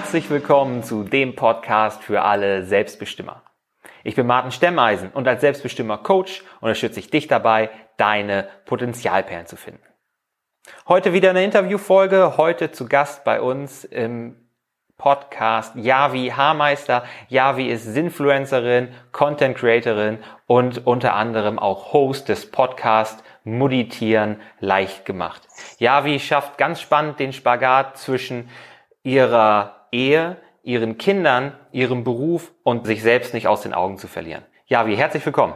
Herzlich willkommen zu dem Podcast für alle Selbstbestimmer. Ich bin Martin Stemmeisen und als Selbstbestimmer Coach unterstütze ich dich dabei, deine Potenzialperlen zu finden. Heute wieder eine Interviewfolge, heute zu Gast bei uns im Podcast Javi Haarmeister. Javi ist Sinfluencerin, Content Creatorin und unter anderem auch Host des Podcasts Meditieren leicht gemacht. Javi schafft ganz spannend den Spagat zwischen ihrer Ehe, ihren Kindern, ihrem Beruf und sich selbst nicht aus den Augen zu verlieren. Ja, wie herzlich willkommen.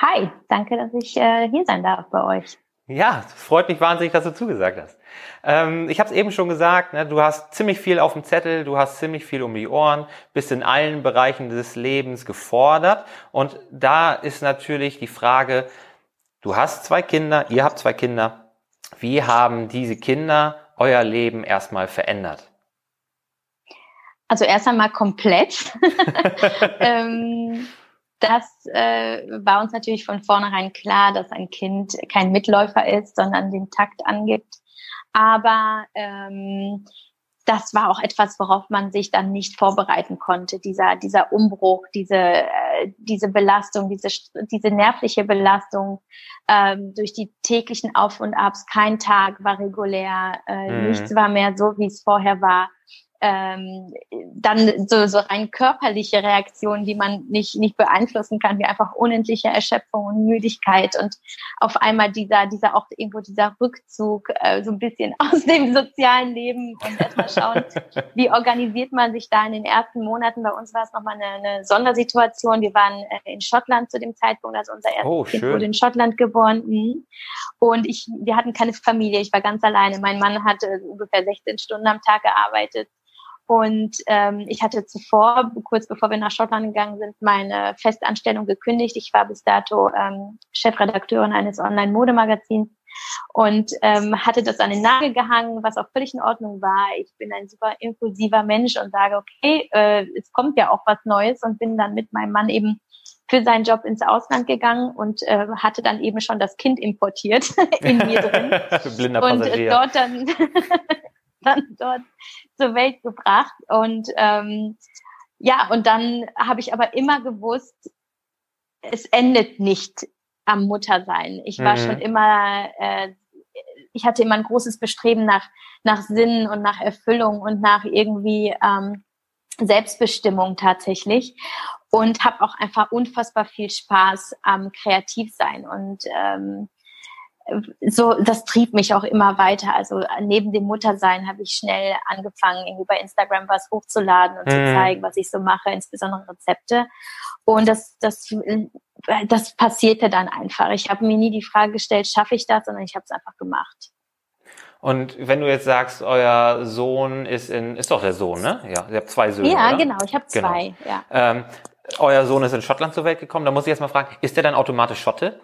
Hi, danke, dass ich äh, hier sein darf bei euch. Ja, es freut mich wahnsinnig, dass du zugesagt hast. Ähm, ich habe es eben schon gesagt, ne, du hast ziemlich viel auf dem Zettel, du hast ziemlich viel um die Ohren, bist in allen Bereichen des Lebens gefordert. Und da ist natürlich die Frage, du hast zwei Kinder, ihr habt zwei Kinder. Wie haben diese Kinder euer Leben erstmal verändert? Also erst einmal komplett. ähm, das äh, war uns natürlich von vornherein klar, dass ein Kind kein Mitläufer ist, sondern den Takt angibt. Aber ähm, das war auch etwas, worauf man sich dann nicht vorbereiten konnte. Dieser, dieser Umbruch, diese, äh, diese Belastung, diese, diese nervliche Belastung ähm, durch die täglichen Auf und Abs. Kein Tag war regulär, äh, mhm. nichts war mehr so, wie es vorher war ähm, dann so, so rein körperliche Reaktionen, die man nicht, nicht beeinflussen kann, wie einfach unendliche Erschöpfung und Müdigkeit und auf einmal dieser, dieser auch irgendwo dieser Rückzug äh, so ein bisschen aus dem sozialen Leben und erstmal schauen, wie organisiert man sich da in den ersten Monaten. Bei uns war es nochmal eine, eine Sondersituation. Wir waren äh, in Schottland zu dem Zeitpunkt, also unser erstes oh, Kind wurde in Schottland geboren. Mhm. Und ich, wir hatten keine Familie, ich war ganz alleine. Mein Mann hatte ungefähr 16 Stunden am Tag gearbeitet und ähm, ich hatte zuvor, kurz bevor wir nach Schottland gegangen sind, meine Festanstellung gekündigt. Ich war bis dato ähm, Chefredakteurin eines Online-Modemagazins und ähm, hatte das an den Nagel gehangen, was auch völlig in Ordnung war. Ich bin ein super impulsiver Mensch und sage, okay, äh, es kommt ja auch was Neues und bin dann mit meinem Mann eben für seinen Job ins Ausland gegangen und äh, hatte dann eben schon das Kind importiert in mir drin. Blinder und äh, dort dann dann dort zur Welt gebracht. Und ähm, ja, und dann habe ich aber immer gewusst, es endet nicht am Muttersein. Ich war mhm. schon immer, äh, ich hatte immer ein großes Bestreben nach, nach Sinn und nach Erfüllung und nach irgendwie ähm, Selbstbestimmung tatsächlich und habe auch einfach unfassbar viel Spaß am Kreativsein und ähm, so, das trieb mich auch immer weiter. Also neben dem Muttersein habe ich schnell angefangen, irgendwie bei Instagram was hochzuladen und mhm. zu zeigen, was ich so mache, insbesondere Rezepte. Und das, das, das passierte dann einfach. Ich habe mir nie die Frage gestellt, schaffe ich das, sondern ich habe es einfach gemacht. Und wenn du jetzt sagst, euer Sohn ist in, ist doch der Sohn, ne? Ja, ihr habt zwei Söhne. Ja, oder? genau, ich habe genau. zwei. Genau. Ja. Ähm, euer Sohn ist in Schottland zur Welt gekommen. Da muss ich jetzt mal fragen, ist der dann automatisch Schotte?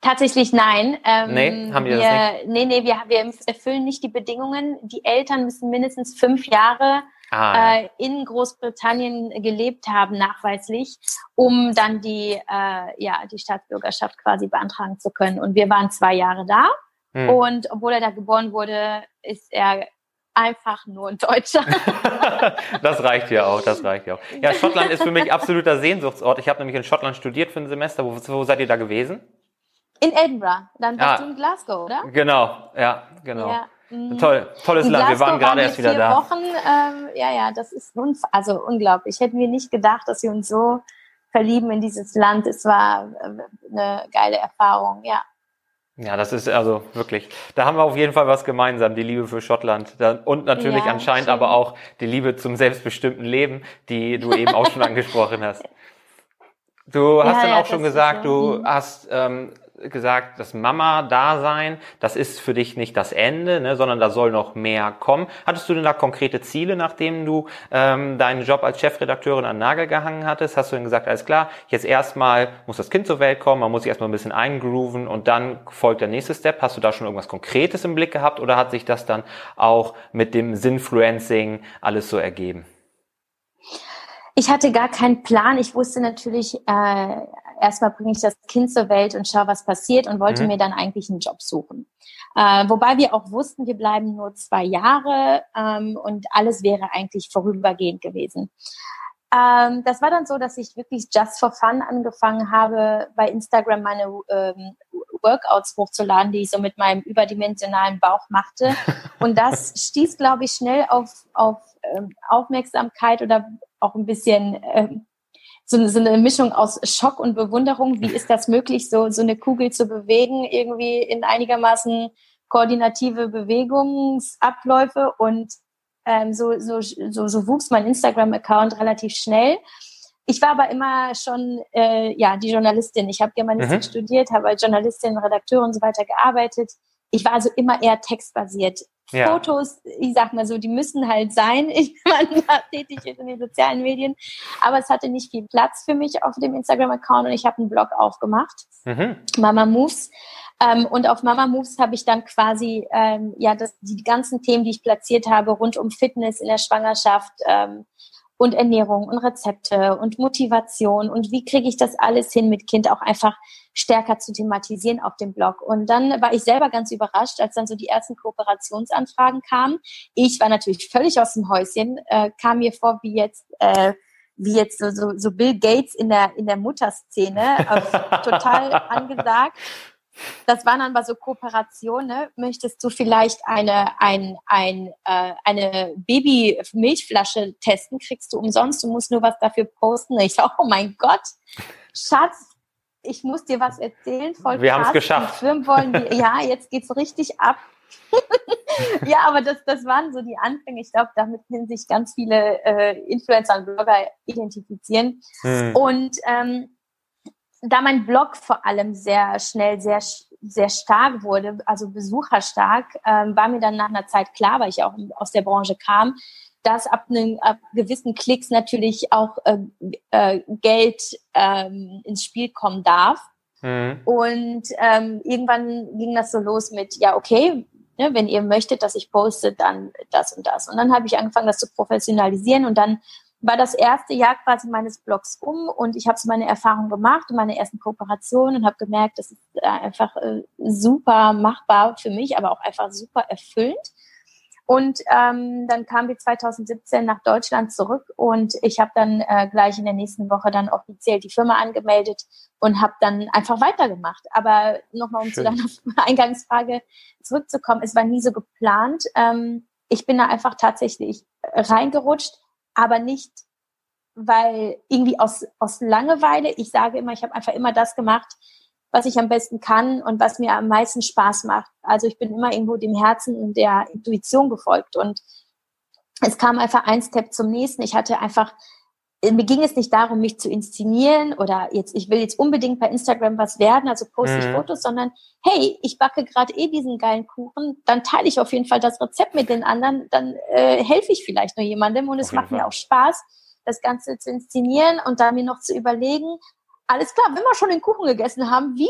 Tatsächlich nein. Ähm, nee, haben wir, wir das nicht? Nee, nee, wir, wir erfüllen nicht die Bedingungen. Die Eltern müssen mindestens fünf Jahre ah. äh, in Großbritannien gelebt haben, nachweislich, um dann die, äh, ja, die Staatsbürgerschaft quasi beantragen zu können. Und wir waren zwei Jahre da. Hm. Und obwohl er da geboren wurde, ist er einfach nur ein Deutscher. das reicht ja auch, das reicht ja auch. Ja, Schottland ist für mich absoluter Sehnsuchtsort. Ich habe nämlich in Schottland studiert für ein Semester. Wo, wo seid ihr da gewesen? In Edinburgh. Dann bist ah, du in Glasgow, oder? Genau, ja, genau. Ja. Toll, tolles in Land. Glasgow wir waren gerade erst wieder da. Wochen, ähm, ja, ja, das ist also unglaublich. Hätten wir nicht gedacht, dass wir uns so verlieben in dieses Land. Es war äh, eine geile Erfahrung, ja. Ja, das ist also wirklich, da haben wir auf jeden Fall was gemeinsam, die Liebe für Schottland und natürlich ja, anscheinend schön. aber auch die Liebe zum selbstbestimmten Leben, die du eben auch schon angesprochen hast. Du hast ja, dann auch ja, schon gesagt, du mhm. hast ähm, gesagt, das Mama-Dasein, das ist für dich nicht das Ende, ne, sondern da soll noch mehr kommen. Hattest du denn da konkrete Ziele, nachdem du ähm, deinen Job als Chefredakteurin an Nagel gehangen hattest? Hast du denn gesagt, alles klar, jetzt erstmal muss das Kind zur Welt kommen, man muss sich erstmal ein bisschen eingrooven und dann folgt der nächste Step. Hast du da schon irgendwas Konkretes im Blick gehabt oder hat sich das dann auch mit dem Sinfluencing alles so ergeben? Ich hatte gar keinen Plan. Ich wusste natürlich, äh, erstmal bringe ich das Kind zur Welt und schaue, was passiert und wollte mhm. mir dann eigentlich einen Job suchen. Äh, wobei wir auch wussten, wir bleiben nur zwei Jahre ähm, und alles wäre eigentlich vorübergehend gewesen. Ähm, das war dann so, dass ich wirklich just for fun angefangen habe, bei Instagram meine ähm, Workouts hochzuladen, die ich so mit meinem überdimensionalen Bauch machte. Und das stieß, glaube ich, schnell auf, auf ähm, Aufmerksamkeit oder auch ein bisschen ähm, so, so eine Mischung aus Schock und Bewunderung. Wie ist das möglich, so, so eine Kugel zu bewegen, irgendwie in einigermaßen koordinative Bewegungsabläufe und ähm, so, so, so, so wuchs mein Instagram-Account relativ schnell. Ich war aber immer schon äh, ja die Journalistin. Ich habe Germanistik mhm. studiert, habe als Journalistin, Redakteur und so weiter gearbeitet. Ich war also immer eher textbasiert. Ja. Fotos, ich sag mal so, die müssen halt sein. Ich bin da tätig in den sozialen Medien, aber es hatte nicht viel Platz für mich auf dem Instagram-Account und ich habe einen Blog aufgemacht, mhm. Mama Moves. Ähm, und auf Mama Moves habe ich dann quasi ähm, ja das, die ganzen Themen, die ich platziert habe, rund um Fitness in der Schwangerschaft ähm, und Ernährung und Rezepte und Motivation und wie kriege ich das alles hin mit Kind auch einfach stärker zu thematisieren auf dem Blog. Und dann war ich selber ganz überrascht, als dann so die ersten Kooperationsanfragen kamen. Ich war natürlich völlig aus dem Häuschen, äh, kam mir vor wie jetzt äh, wie jetzt so, so, so Bill Gates in der in der Mutterszene, äh, total angesagt. Das waren dann aber so Kooperationen. Ne? Möchtest du vielleicht eine, ein, ein, äh, eine Baby-Milchflasche testen? Kriegst du umsonst. Du musst nur was dafür posten. Ich sage, oh mein Gott, Schatz, ich muss dir was erzählen. Voll Wir haben es geschafft. Wollen die, ja, jetzt geht's richtig ab. ja, aber das, das waren so die Anfänge. Ich glaube, damit können sich ganz viele äh, Influencer und Blogger identifizieren. Hm. Und ähm, da mein Blog vor allem sehr schnell, sehr, sehr stark wurde, also besucherstark, ähm, war mir dann nach einer Zeit klar, weil ich auch aus der Branche kam, dass ab, einem, ab gewissen Klicks natürlich auch äh, äh, Geld ähm, ins Spiel kommen darf. Mhm. Und ähm, irgendwann ging das so los mit, ja, okay, ne, wenn ihr möchtet, dass ich poste, dann das und das. Und dann habe ich angefangen, das zu professionalisieren und dann war das erste Jahr quasi meines Blogs um und ich habe so meine Erfahrungen gemacht und meine ersten Kooperationen und habe gemerkt, das ist äh, einfach äh, super machbar für mich, aber auch einfach super erfüllend. Und ähm, dann kamen wir 2017 nach Deutschland zurück und ich habe dann äh, gleich in der nächsten Woche dann offiziell die Firma angemeldet und habe dann einfach weitergemacht. Aber nochmal, um Schön. zu deiner Eingangsfrage zurückzukommen, es war nie so geplant. Ähm, ich bin da einfach tatsächlich reingerutscht aber nicht, weil irgendwie aus, aus Langeweile. Ich sage immer, ich habe einfach immer das gemacht, was ich am besten kann und was mir am meisten Spaß macht. Also ich bin immer irgendwo dem Herzen und der Intuition gefolgt und es kam einfach ein Step zum nächsten. Ich hatte einfach, mir ging es nicht darum, mich zu inszenieren oder jetzt, ich will jetzt unbedingt bei Instagram was werden, also poste ich mhm. Fotos, sondern hey, ich backe gerade eh diesen geilen Kuchen, dann teile ich auf jeden Fall das Rezept mit den anderen, dann äh, helfe ich vielleicht nur jemandem und es macht Fall. mir auch Spaß, das Ganze zu inszenieren und da mir noch zu überlegen, alles klar, wenn wir schon den Kuchen gegessen haben, wie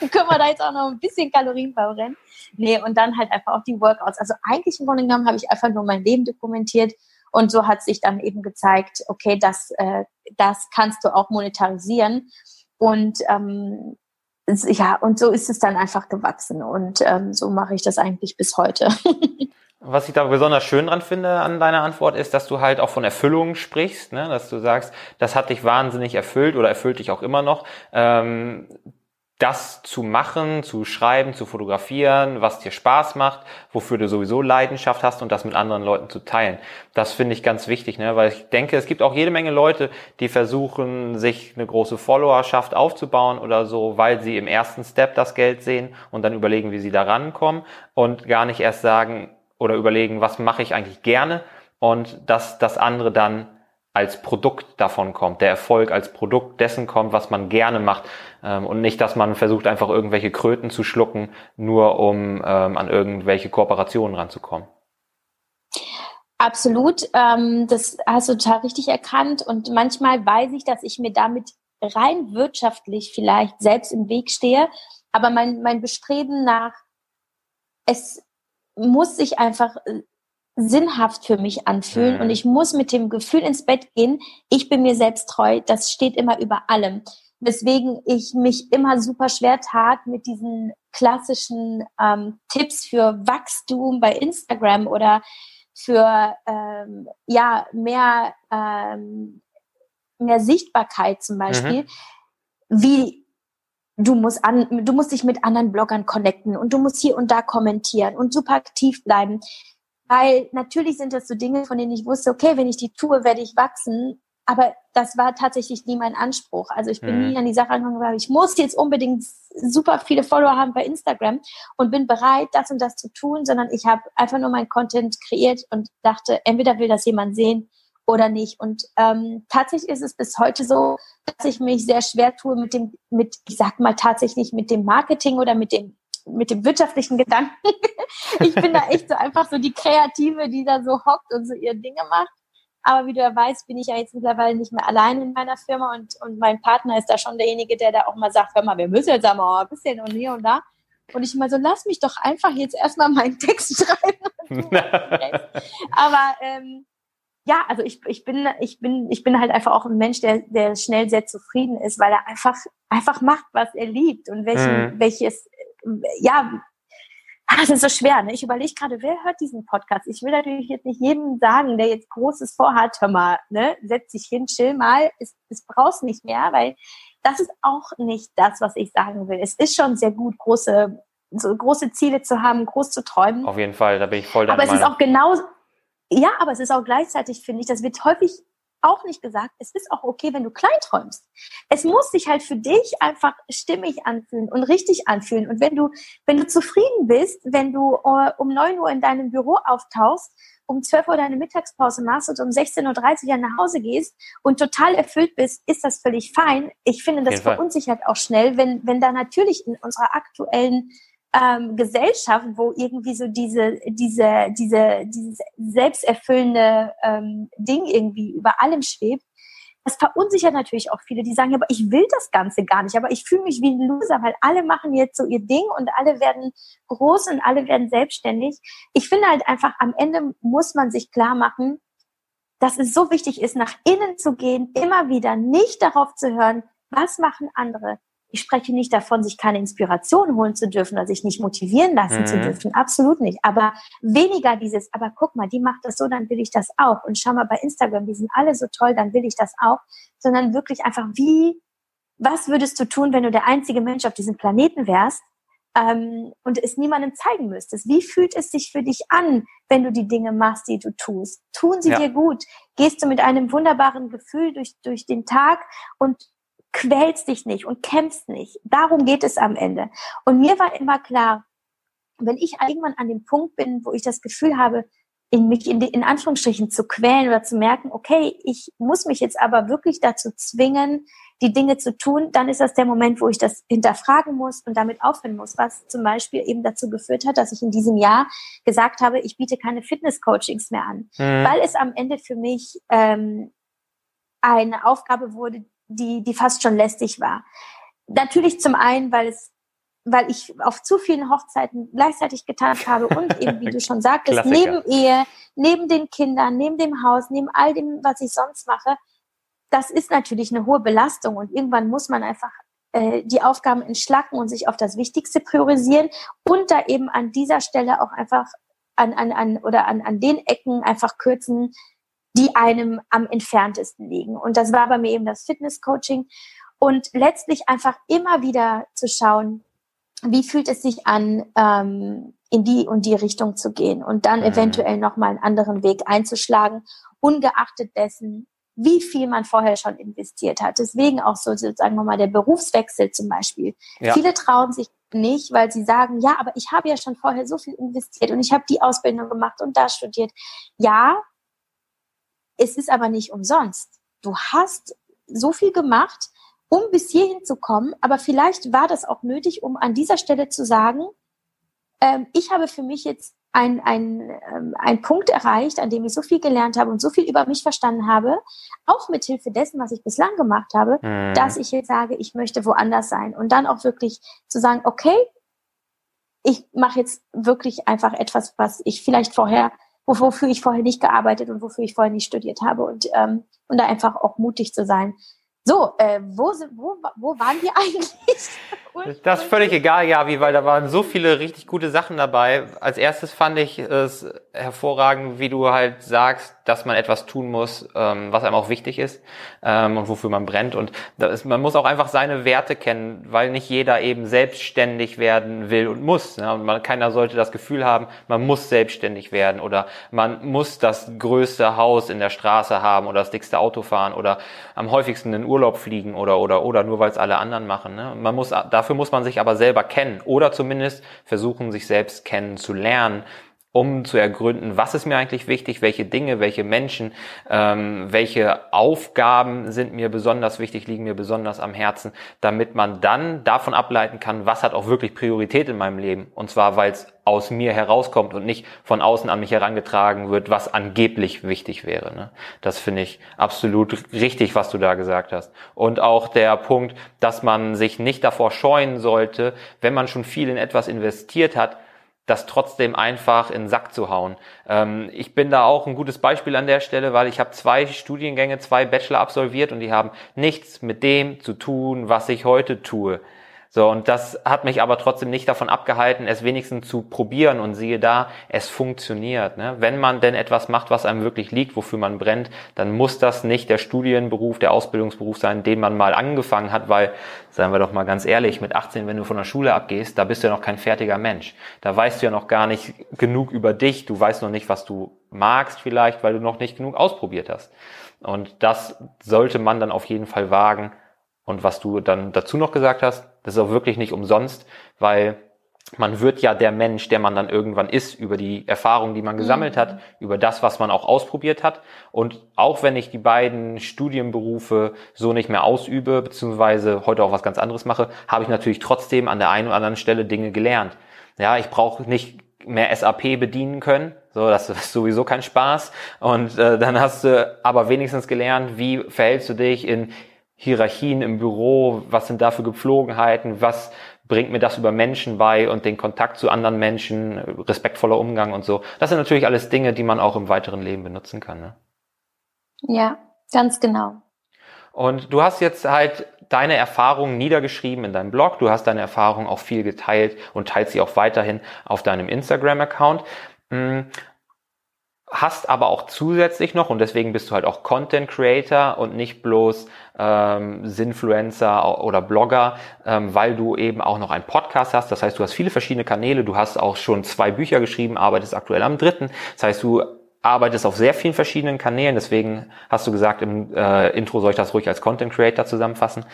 können wir da jetzt auch noch ein bisschen Kalorien verbrennen? Nee, und dann halt einfach auch die Workouts. Also eigentlich im Grunde genommen habe ich einfach nur mein Leben dokumentiert und so hat sich dann eben gezeigt, okay, das, äh, das kannst du auch monetarisieren. Und ähm, ja, und so ist es dann einfach gewachsen und ähm, so mache ich das eigentlich bis heute. Was ich da besonders schön dran finde an deiner Antwort ist, dass du halt auch von Erfüllung sprichst, ne? dass du sagst, das hat dich wahnsinnig erfüllt oder erfüllt dich auch immer noch. Ähm, das zu machen, zu schreiben, zu fotografieren, was dir Spaß macht, wofür du sowieso Leidenschaft hast und das mit anderen Leuten zu teilen. Das finde ich ganz wichtig, ne? weil ich denke, es gibt auch jede Menge Leute, die versuchen, sich eine große Followerschaft aufzubauen oder so, weil sie im ersten Step das Geld sehen und dann überlegen, wie sie da rankommen und gar nicht erst sagen oder überlegen, was mache ich eigentlich gerne und dass das andere dann als Produkt davon kommt, der Erfolg als Produkt dessen kommt, was man gerne macht ähm, und nicht, dass man versucht, einfach irgendwelche Kröten zu schlucken, nur um ähm, an irgendwelche Kooperationen ranzukommen. Absolut, ähm, das hast du total richtig erkannt. Und manchmal weiß ich, dass ich mir damit rein wirtschaftlich vielleicht selbst im Weg stehe, aber mein, mein Bestreben nach, es muss sich einfach äh, sinnhaft für mich anfühlen mhm. und ich muss mit dem Gefühl ins Bett gehen, ich bin mir selbst treu, das steht immer über allem. weswegen ich mich immer super schwer tat mit diesen klassischen ähm, Tipps für Wachstum bei Instagram oder für ähm, ja mehr ähm, mehr Sichtbarkeit zum Beispiel, mhm. wie du musst an, du musst dich mit anderen Bloggern connecten und du musst hier und da kommentieren und super aktiv bleiben. Weil natürlich sind das so Dinge, von denen ich wusste, okay, wenn ich die tue, werde ich wachsen. Aber das war tatsächlich nie mein Anspruch. Also ich bin mhm. nie an die Sache angegangen, ich muss jetzt unbedingt super viele Follower haben bei Instagram und bin bereit, das und das zu tun, sondern ich habe einfach nur mein Content kreiert und dachte, entweder will das jemand sehen oder nicht. Und ähm, tatsächlich ist es bis heute so, dass ich mich sehr schwer tue mit dem, mit, ich sag mal tatsächlich mit dem Marketing oder mit dem mit dem wirtschaftlichen Gedanken. ich bin da echt so einfach so die Kreative, die da so hockt und so ihre Dinge macht. Aber wie du ja weißt, bin ich ja jetzt mittlerweile nicht mehr allein in meiner Firma und, und mein Partner ist da schon derjenige, der da auch mal sagt, hör mal, wir müssen jetzt aber ein bisschen und hier und da. Und ich immer so, lass mich doch einfach jetzt erstmal meinen Text schreiben. aber ähm, ja, also ich, ich bin, ich bin, ich bin halt einfach auch ein Mensch, der, der schnell sehr zufrieden ist, weil er einfach, einfach macht, was er liebt und welchen, mhm. welches, ja, ah, das ist so schwer. Ne? Ich überlege gerade, wer hört diesen Podcast? Ich will natürlich jetzt nicht jedem sagen, der jetzt Großes vorhat, hör mal, ne, setz dich hin, chill mal, es, es brauchst nicht mehr, weil das ist auch nicht das, was ich sagen will. Es ist schon sehr gut, große, so große Ziele zu haben, groß zu träumen. Auf jeden Fall, da bin ich voll deiner Aber es ist auch genau, ja, aber es ist auch gleichzeitig, finde ich, das wird häufig auch nicht gesagt, es ist auch okay, wenn du klein träumst. Es muss sich halt für dich einfach stimmig anfühlen und richtig anfühlen. Und wenn du, wenn du zufrieden bist, wenn du uh, um neun Uhr in deinem Büro auftauchst, um 12 Uhr deine Mittagspause machst und um 16.30 Uhr nach Hause gehst und total erfüllt bist, ist das völlig fein. Ich finde, das verunsichert auch schnell, wenn, wenn da natürlich in unserer aktuellen ähm, Gesellschaft, wo irgendwie so diese, diese, diese, dieses selbsterfüllende ähm, Ding irgendwie über allem schwebt, das verunsichert natürlich auch viele, die sagen, aber ich will das Ganze gar nicht, aber ich fühle mich wie ein Loser, weil alle machen jetzt so ihr Ding und alle werden groß und alle werden selbstständig. Ich finde halt einfach, am Ende muss man sich klar machen, dass es so wichtig ist, nach innen zu gehen, immer wieder nicht darauf zu hören, was machen andere, ich spreche nicht davon, sich keine Inspiration holen zu dürfen oder sich nicht motivieren lassen mhm. zu dürfen. Absolut nicht. Aber weniger dieses, aber guck mal, die macht das so, dann will ich das auch. Und schau mal bei Instagram, die sind alle so toll, dann will ich das auch. Sondern wirklich einfach, wie, was würdest du tun, wenn du der einzige Mensch auf diesem Planeten wärst, ähm, und es niemandem zeigen müsstest. Wie fühlt es sich für dich an, wenn du die Dinge machst, die du tust? Tun sie ja. dir gut? Gehst du mit einem wunderbaren Gefühl durch, durch den Tag und quälst dich nicht und kämpfst nicht. Darum geht es am Ende. Und mir war immer klar, wenn ich irgendwann an dem Punkt bin, wo ich das Gefühl habe, in mich in, in Anführungsstrichen zu quälen oder zu merken, okay, ich muss mich jetzt aber wirklich dazu zwingen, die Dinge zu tun, dann ist das der Moment, wo ich das hinterfragen muss und damit aufhören muss, was zum Beispiel eben dazu geführt hat, dass ich in diesem Jahr gesagt habe, ich biete keine Fitness-Coachings mehr an, mhm. weil es am Ende für mich ähm, eine Aufgabe wurde, die, die fast schon lästig war. Natürlich zum einen, weil es weil ich auf zu vielen Hochzeiten gleichzeitig getanzt habe und eben, wie du schon sagtest, neben Ehe, neben den Kindern, neben dem Haus, neben all dem, was ich sonst mache, das ist natürlich eine hohe Belastung und irgendwann muss man einfach äh, die Aufgaben entschlacken und sich auf das Wichtigste priorisieren und da eben an dieser Stelle auch einfach an, an, an oder an, an den Ecken einfach kürzen, die einem am entferntesten liegen. Und das war bei mir eben das Fitness-Coaching. Und letztlich einfach immer wieder zu schauen, wie fühlt es sich an, ähm, in die und die Richtung zu gehen und dann mhm. eventuell nochmal einen anderen Weg einzuschlagen, ungeachtet dessen, wie viel man vorher schon investiert hat. Deswegen auch so, sagen wir mal, der Berufswechsel zum Beispiel. Ja. Viele trauen sich nicht, weil sie sagen, ja, aber ich habe ja schon vorher so viel investiert und ich habe die Ausbildung gemacht und da studiert. Ja, es ist aber nicht umsonst. Du hast so viel gemacht, um bis hierhin zu kommen, aber vielleicht war das auch nötig, um an dieser Stelle zu sagen, ähm, ich habe für mich jetzt ein, ein, ähm, ein Punkt erreicht, an dem ich so viel gelernt habe und so viel über mich verstanden habe, auch mit Hilfe dessen, was ich bislang gemacht habe, mhm. dass ich jetzt sage, ich möchte woanders sein und dann auch wirklich zu sagen, okay, ich mache jetzt wirklich einfach etwas, was ich vielleicht vorher wofür ich vorher nicht gearbeitet und wofür ich vorher nicht studiert habe und, ähm, und da einfach auch mutig zu sein. So, äh, wo, wo, wo waren wir eigentlich? Das ist völlig egal, Javi, weil da waren so viele richtig gute Sachen dabei. Als erstes fand ich es hervorragend, wie du halt sagst, dass man etwas tun muss, ähm, was einem auch wichtig ist ähm, und wofür man brennt. Und man muss auch einfach seine Werte kennen, weil nicht jeder eben selbstständig werden will und muss. Ne? Und keiner sollte das Gefühl haben, man muss selbstständig werden oder man muss das größte Haus in der Straße haben oder das dickste Auto fahren oder am häufigsten in Urlaub fliegen oder oder oder nur weil es alle anderen machen. Ne? Man muss dafür muss man sich aber selber kennen oder zumindest versuchen, sich selbst kennenzulernen um zu ergründen, was ist mir eigentlich wichtig, welche Dinge, welche Menschen, ähm, welche Aufgaben sind mir besonders wichtig, liegen mir besonders am Herzen, damit man dann davon ableiten kann, was hat auch wirklich Priorität in meinem Leben. Und zwar, weil es aus mir herauskommt und nicht von außen an mich herangetragen wird, was angeblich wichtig wäre. Ne? Das finde ich absolut richtig, was du da gesagt hast. Und auch der Punkt, dass man sich nicht davor scheuen sollte, wenn man schon viel in etwas investiert hat, das trotzdem einfach in den Sack zu hauen. Ähm, ich bin da auch ein gutes Beispiel an der Stelle, weil ich habe zwei Studiengänge, zwei Bachelor absolviert und die haben nichts mit dem zu tun, was ich heute tue. So, und das hat mich aber trotzdem nicht davon abgehalten, es wenigstens zu probieren und siehe da, es funktioniert. Ne? Wenn man denn etwas macht, was einem wirklich liegt, wofür man brennt, dann muss das nicht der Studienberuf, der Ausbildungsberuf sein, den man mal angefangen hat, weil, seien wir doch mal ganz ehrlich, mit 18, wenn du von der Schule abgehst, da bist du ja noch kein fertiger Mensch. Da weißt du ja noch gar nicht genug über dich, du weißt noch nicht, was du magst vielleicht, weil du noch nicht genug ausprobiert hast. Und das sollte man dann auf jeden Fall wagen. Und was du dann dazu noch gesagt hast, das ist auch wirklich nicht umsonst, weil man wird ja der Mensch, der man dann irgendwann ist, über die Erfahrungen, die man gesammelt mhm. hat, über das, was man auch ausprobiert hat. Und auch wenn ich die beiden Studienberufe so nicht mehr ausübe, beziehungsweise heute auch was ganz anderes mache, habe ich natürlich trotzdem an der einen oder anderen Stelle Dinge gelernt. Ja, ich brauche nicht mehr SAP bedienen können. So, das ist sowieso kein Spaß. Und äh, dann hast du aber wenigstens gelernt, wie verhältst du dich in Hierarchien im Büro, was sind da für Gepflogenheiten, was bringt mir das über Menschen bei und den Kontakt zu anderen Menschen, respektvoller Umgang und so. Das sind natürlich alles Dinge, die man auch im weiteren Leben benutzen kann. Ne? Ja, ganz genau. Und du hast jetzt halt deine Erfahrungen niedergeschrieben in deinem Blog, du hast deine Erfahrungen auch viel geteilt und teilst sie auch weiterhin auf deinem Instagram-Account. Hast aber auch zusätzlich noch, und deswegen bist du halt auch Content Creator und nicht bloß ähm, Sinfluencer oder Blogger, ähm, weil du eben auch noch einen Podcast hast. Das heißt, du hast viele verschiedene Kanäle, du hast auch schon zwei Bücher geschrieben, arbeitest aktuell am dritten. Das heißt, du arbeitest auf sehr vielen verschiedenen Kanälen, deswegen hast du gesagt, im äh, Intro soll ich das ruhig als Content Creator zusammenfassen.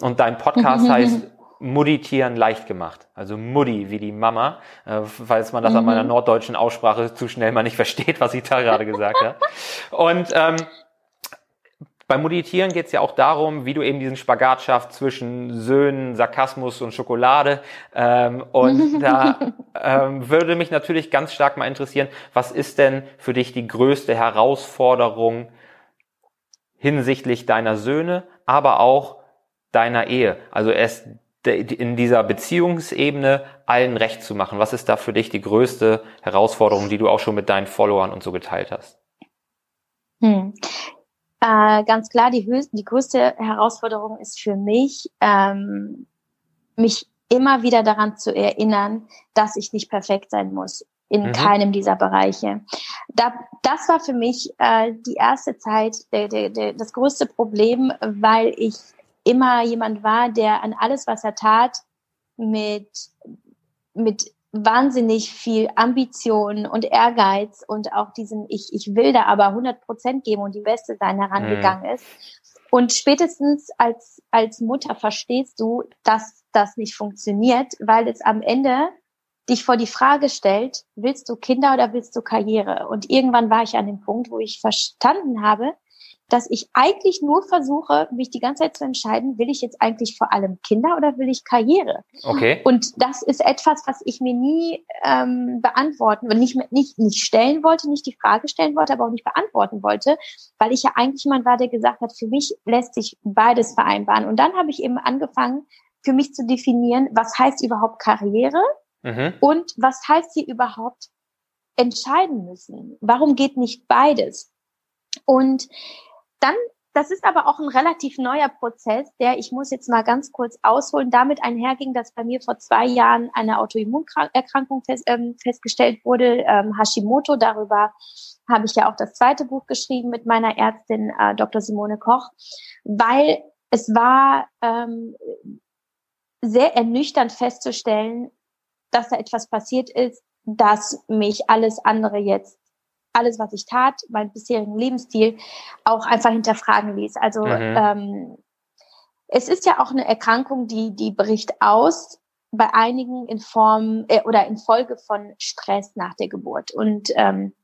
Und dein Podcast heißt Mudditieren leicht gemacht. Also Muddi wie die Mama, äh, falls man das mhm. an meiner mhm. norddeutschen Aussprache zu schnell mal nicht versteht, was ich da gerade gesagt habe. Und ähm, beim Muditieren geht es ja auch darum, wie du eben diesen Spagat schaffst zwischen Söhnen, Sarkasmus und Schokolade. Ähm, und da ähm, würde mich natürlich ganz stark mal interessieren, was ist denn für dich die größte Herausforderung hinsichtlich deiner Söhne, aber auch deiner Ehe? Also es in dieser Beziehungsebene allen recht zu machen? Was ist da für dich die größte Herausforderung, die du auch schon mit deinen Followern und so geteilt hast? Hm. Äh, ganz klar, die, höchste, die größte Herausforderung ist für mich, ähm, mich immer wieder daran zu erinnern, dass ich nicht perfekt sein muss in mhm. keinem dieser Bereiche. Da, das war für mich äh, die erste Zeit der, der, der, das größte Problem, weil ich immer jemand war, der an alles, was er tat, mit, mit wahnsinnig viel Ambition und Ehrgeiz und auch diesen ich, ich will da aber 100 Prozent geben und die Beste sein herangegangen mhm. ist. Und spätestens als, als Mutter verstehst du, dass das nicht funktioniert, weil es am Ende dich vor die Frage stellt, willst du Kinder oder willst du Karriere? Und irgendwann war ich an dem Punkt, wo ich verstanden habe, dass ich eigentlich nur versuche, mich die ganze Zeit zu entscheiden, will ich jetzt eigentlich vor allem Kinder oder will ich Karriere? Okay. Und das ist etwas, was ich mir nie ähm, beantworten, nicht, nicht, nicht stellen wollte, nicht die Frage stellen wollte, aber auch nicht beantworten wollte, weil ich ja eigentlich jemand war, der gesagt hat, für mich lässt sich beides vereinbaren. Und dann habe ich eben angefangen, für mich zu definieren, was heißt überhaupt Karriere mhm. und was heißt hier überhaupt entscheiden müssen. Warum geht nicht beides? Und dann das ist aber auch ein relativ neuer Prozess, der, ich muss jetzt mal ganz kurz ausholen, damit einherging, dass bei mir vor zwei Jahren eine Autoimmunerkrankung fest, ähm, festgestellt wurde, ähm, Hashimoto. Darüber habe ich ja auch das zweite Buch geschrieben mit meiner Ärztin äh, Dr. Simone Koch, weil es war ähm, sehr ernüchternd festzustellen, dass da etwas passiert ist, dass mich alles andere jetzt alles, was ich tat, meinen bisherigen Lebensstil, auch einfach hinterfragen ließ. Also mhm. ähm, es ist ja auch eine Erkrankung, die, die bricht aus bei einigen in Form äh, oder in Folge von Stress nach der Geburt. Und ähm,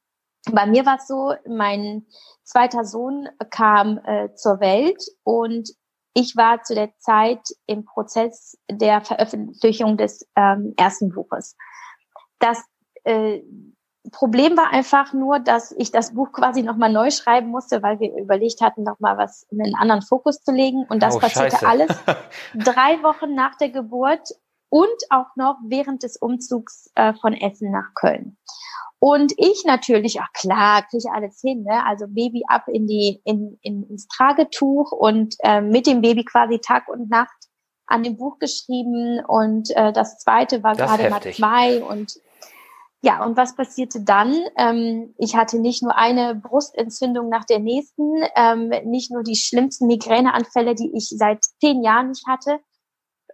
bei mir war es so, mein zweiter Sohn kam äh, zur Welt und ich war zu der Zeit im Prozess der Veröffentlichung des ähm, ersten Buches. Das äh, Problem war einfach nur, dass ich das Buch quasi nochmal neu schreiben musste, weil wir überlegt hatten, nochmal was in einen anderen Fokus zu legen. Und das oh, passierte Scheiße. alles drei Wochen nach der Geburt und auch noch während des Umzugs äh, von Essen nach Köln. Und ich natürlich, ach klar, kriege ich alles hin, ne? Also Baby ab in die, in, in, ins Tragetuch und äh, mit dem Baby quasi Tag und Nacht an dem Buch geschrieben. Und äh, das zweite war das gerade mal zwei und ja, und was passierte dann? Ähm, ich hatte nicht nur eine Brustentzündung nach der nächsten, ähm, nicht nur die schlimmsten Migräneanfälle, die ich seit zehn Jahren nicht hatte,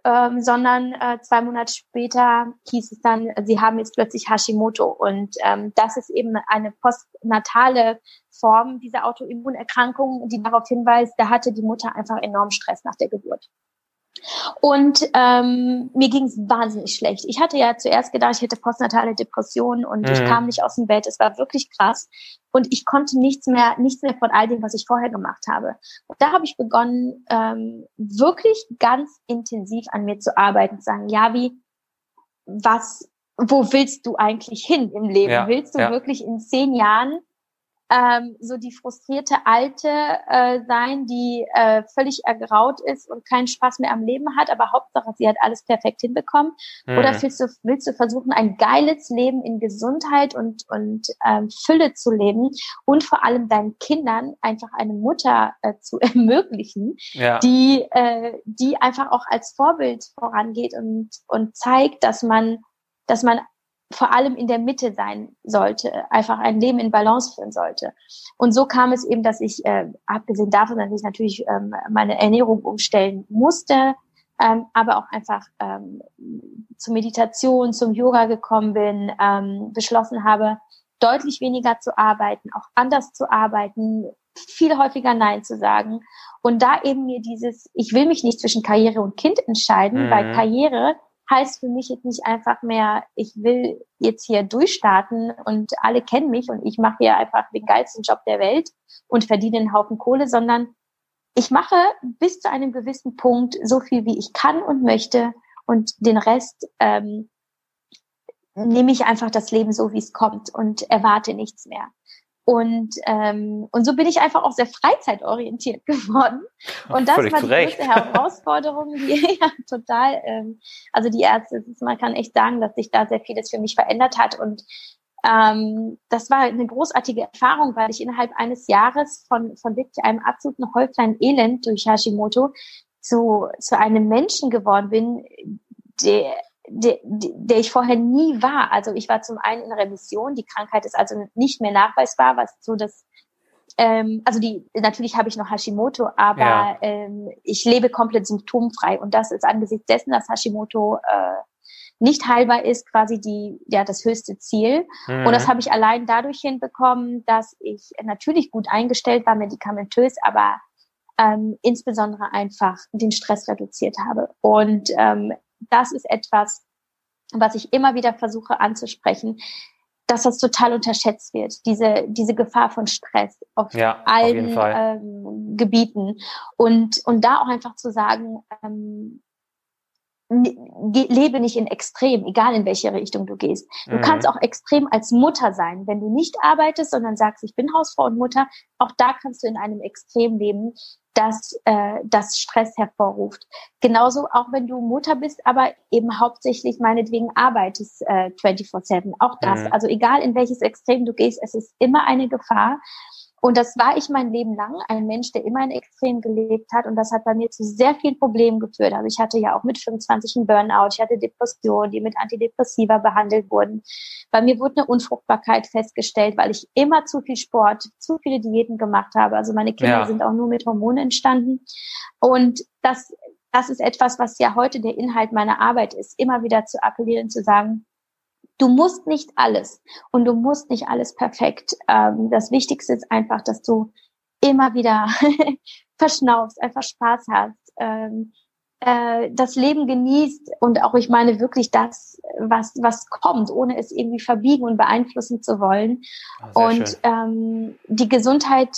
ähm, sondern äh, zwei Monate später hieß es dann, sie haben jetzt plötzlich Hashimoto. Und ähm, das ist eben eine postnatale Form dieser Autoimmunerkrankung, die darauf hinweist, da hatte die Mutter einfach enormen Stress nach der Geburt. Und ähm, mir ging es wahnsinnig schlecht. Ich hatte ja zuerst gedacht, ich hätte postnatale Depressionen und mhm. ich kam nicht aus dem Bett. Es war wirklich krass. Und ich konnte nichts mehr, nichts mehr von all dem, was ich vorher gemacht habe. Und da habe ich begonnen, ähm, wirklich ganz intensiv an mir zu arbeiten, zu sagen, ja, wie, was, wo willst du eigentlich hin im Leben? Ja, willst du ja. wirklich in zehn Jahren ähm, so die frustrierte Alte äh, sein, die äh, völlig ergraut ist und keinen Spaß mehr am Leben hat, aber Hauptsache, sie hat alles perfekt hinbekommen? Mhm. Oder willst du, willst du versuchen, ein geiles Leben in Gesundheit und, und ähm, Fülle zu leben und vor allem deinen Kindern einfach eine Mutter äh, zu ermöglichen, ja. die, äh, die einfach auch als Vorbild vorangeht und, und zeigt, dass man dass man vor allem in der Mitte sein sollte, einfach ein Leben in Balance führen sollte. Und so kam es eben, dass ich, äh, abgesehen davon, dass ich natürlich ähm, meine Ernährung umstellen musste, ähm, aber auch einfach ähm, zur Meditation, zum Yoga gekommen bin, ähm, beschlossen habe, deutlich weniger zu arbeiten, auch anders zu arbeiten, viel häufiger Nein zu sagen. Und da eben mir dieses, ich will mich nicht zwischen Karriere und Kind entscheiden, mhm. weil Karriere heißt für mich jetzt nicht einfach mehr, ich will jetzt hier durchstarten und alle kennen mich und ich mache hier einfach den geilsten Job der Welt und verdiene einen Haufen Kohle, sondern ich mache bis zu einem gewissen Punkt so viel, wie ich kann und möchte und den Rest ähm, nehme ich einfach das Leben so, wie es kommt und erwarte nichts mehr. Und, ähm, und so bin ich einfach auch sehr freizeitorientiert geworden. Und das Völlig war die zurecht. größte Herausforderung, die ja total, ähm, also die Ärzte, man kann echt sagen, dass sich da sehr vieles für mich verändert hat. Und ähm, das war eine großartige Erfahrung, weil ich innerhalb eines Jahres von, von wirklich einem absoluten Häuflein Elend durch Hashimoto zu, zu einem Menschen geworden bin, der der, der ich vorher nie war. Also ich war zum einen in Remission, die Krankheit ist also nicht mehr nachweisbar, was so das ähm, also die natürlich habe ich noch Hashimoto, aber ja. ähm, ich lebe komplett symptomfrei und das ist angesichts dessen, dass Hashimoto äh, nicht heilbar ist, quasi die ja das höchste Ziel. Mhm. Und das habe ich allein dadurch hinbekommen, dass ich natürlich gut eingestellt war medikamentös, aber ähm, insbesondere einfach den Stress reduziert habe. Und ähm, das ist etwas, was ich immer wieder versuche anzusprechen, dass das total unterschätzt wird, diese, diese Gefahr von Stress auf ja, allen auf ähm, Gebieten. Und, und da auch einfach zu sagen, ähm, lebe nicht in Extrem, egal in welche Richtung du gehst. Du mhm. kannst auch extrem als Mutter sein, wenn du nicht arbeitest, sondern sagst, ich bin Hausfrau und Mutter. Auch da kannst du in einem Extrem leben, dass äh, das Stress hervorruft. Genauso auch wenn du Mutter bist, aber eben hauptsächlich meinetwegen arbeitest äh, 24/7. Auch das, mhm. also egal in welches Extrem du gehst, es ist immer eine Gefahr. Und das war ich mein Leben lang, ein Mensch, der immer in Extrem gelebt hat. Und das hat bei mir zu sehr vielen Problemen geführt. Also ich hatte ja auch mit 25 einen Burnout, ich hatte Depressionen, die mit Antidepressiva behandelt wurden. Bei mir wurde eine Unfruchtbarkeit festgestellt, weil ich immer zu viel Sport, zu viele Diäten gemacht habe. Also meine Kinder ja. sind auch nur mit Hormonen entstanden. Und das, das ist etwas, was ja heute der Inhalt meiner Arbeit ist, immer wieder zu appellieren, zu sagen, Du musst nicht alles und du musst nicht alles perfekt. Ähm, das Wichtigste ist einfach, dass du immer wieder verschnaufst, einfach Spaß hast, ähm, äh, das Leben genießt und auch, ich meine, wirklich das, was, was kommt, ohne es irgendwie verbiegen und beeinflussen zu wollen. Oh, und ähm, die Gesundheit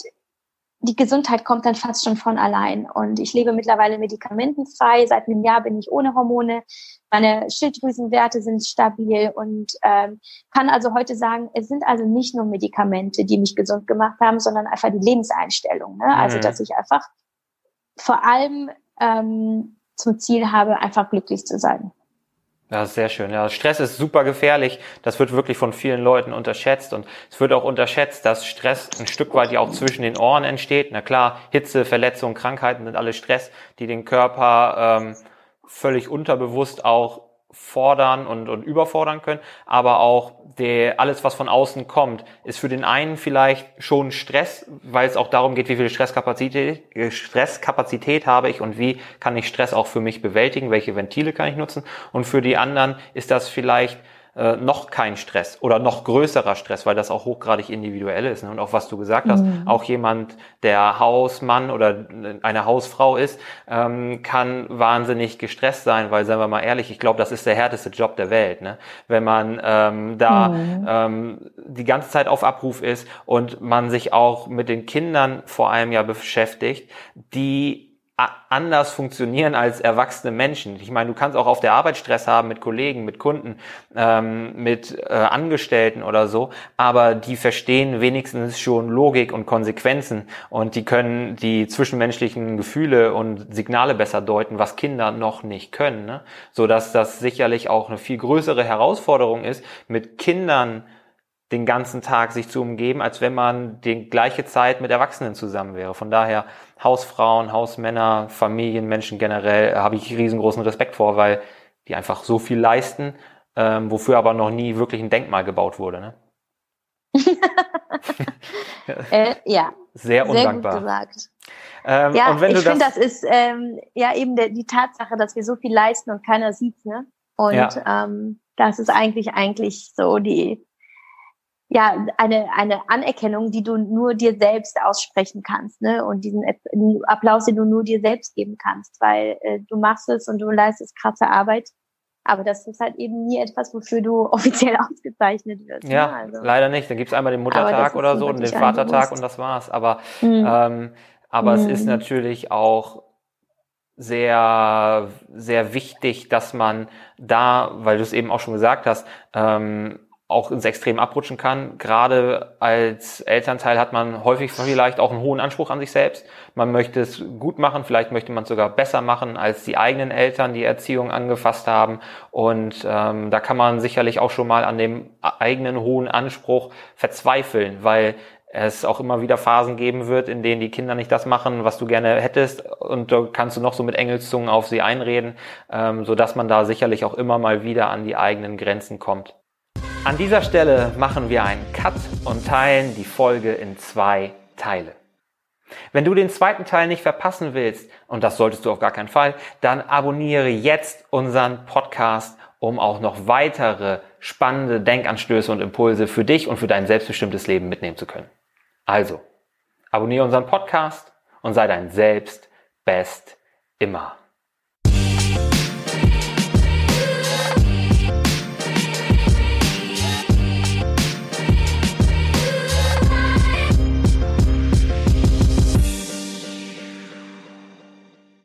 die Gesundheit kommt dann fast schon von allein. Und ich lebe mittlerweile medikamentenfrei. Seit einem Jahr bin ich ohne Hormone. Meine Schilddrüsenwerte sind stabil und ähm, kann also heute sagen, es sind also nicht nur Medikamente, die mich gesund gemacht haben, sondern einfach die Lebenseinstellung. Ne? Also, mhm. dass ich einfach vor allem ähm, zum Ziel habe, einfach glücklich zu sein. Ja, sehr schön. Ja, Stress ist super gefährlich. Das wird wirklich von vielen Leuten unterschätzt. Und es wird auch unterschätzt, dass Stress ein Stück weit ja auch zwischen den Ohren entsteht. Na klar, Hitze, Verletzungen, Krankheiten sind alle Stress, die den Körper ähm, völlig unterbewusst auch fordern und, und überfordern können, aber auch der, alles, was von außen kommt, ist für den einen vielleicht schon Stress, weil es auch darum geht, wie viel Stresskapazität, Stresskapazität habe ich und wie kann ich Stress auch für mich bewältigen, welche Ventile kann ich nutzen. Und für die anderen ist das vielleicht äh, noch kein Stress oder noch größerer Stress, weil das auch hochgradig individuell ist. Ne? Und auch was du gesagt hast, mhm. auch jemand, der Hausmann oder eine Hausfrau ist, ähm, kann wahnsinnig gestresst sein, weil, seien wir mal ehrlich, ich glaube, das ist der härteste Job der Welt. Ne? Wenn man ähm, da mhm. ähm, die ganze Zeit auf Abruf ist und man sich auch mit den Kindern vor allem ja beschäftigt, die anders funktionieren als erwachsene Menschen. Ich meine, du kannst auch auf der Arbeit Stress haben mit Kollegen, mit Kunden, ähm, mit äh, Angestellten oder so, aber die verstehen wenigstens schon Logik und Konsequenzen und die können die zwischenmenschlichen Gefühle und Signale besser deuten, was Kinder noch nicht können. Ne? So dass das sicherlich auch eine viel größere Herausforderung ist, mit Kindern den ganzen Tag sich zu umgeben, als wenn man die gleiche Zeit mit Erwachsenen zusammen wäre. Von daher Hausfrauen, Hausmänner, Familienmenschen generell äh, habe ich riesengroßen Respekt vor, weil die einfach so viel leisten, ähm, wofür aber noch nie wirklich ein Denkmal gebaut wurde. Ne? äh, ja. Sehr undankbar. Sehr gut gesagt. Ähm, ja, ich finde, das ist ähm, ja eben der, die Tatsache, dass wir so viel leisten und keiner sieht, ne? Und ja. ähm, das ist eigentlich eigentlich so die ja eine eine Anerkennung, die du nur dir selbst aussprechen kannst, ne? Und diesen Applaus, den du nur dir selbst geben kannst, weil äh, du machst es und du leistest krasse Arbeit. Aber das ist halt eben nie etwas, wofür du offiziell ausgezeichnet wirst. Ja, ne? also. leider nicht. Dann gibt's einmal den Muttertag oder so und den Vatertag und das war's. Aber mhm. ähm, aber mhm. es ist mhm. natürlich auch sehr sehr wichtig, dass man da, weil du es eben auch schon gesagt hast, ähm, auch ins Extrem abrutschen kann. Gerade als Elternteil hat man häufig vielleicht auch einen hohen Anspruch an sich selbst. Man möchte es gut machen, vielleicht möchte man es sogar besser machen, als die eigenen Eltern die Erziehung angefasst haben. Und ähm, da kann man sicherlich auch schon mal an dem eigenen hohen Anspruch verzweifeln, weil es auch immer wieder Phasen geben wird, in denen die Kinder nicht das machen, was du gerne hättest und da kannst du noch so mit Engelszungen auf sie einreden, ähm, so dass man da sicherlich auch immer mal wieder an die eigenen Grenzen kommt. An dieser Stelle machen wir einen Cut und teilen die Folge in zwei Teile. Wenn du den zweiten Teil nicht verpassen willst, und das solltest du auf gar keinen Fall, dann abonniere jetzt unseren Podcast, um auch noch weitere spannende Denkanstöße und Impulse für dich und für dein selbstbestimmtes Leben mitnehmen zu können. Also, abonniere unseren Podcast und sei dein Selbst best immer.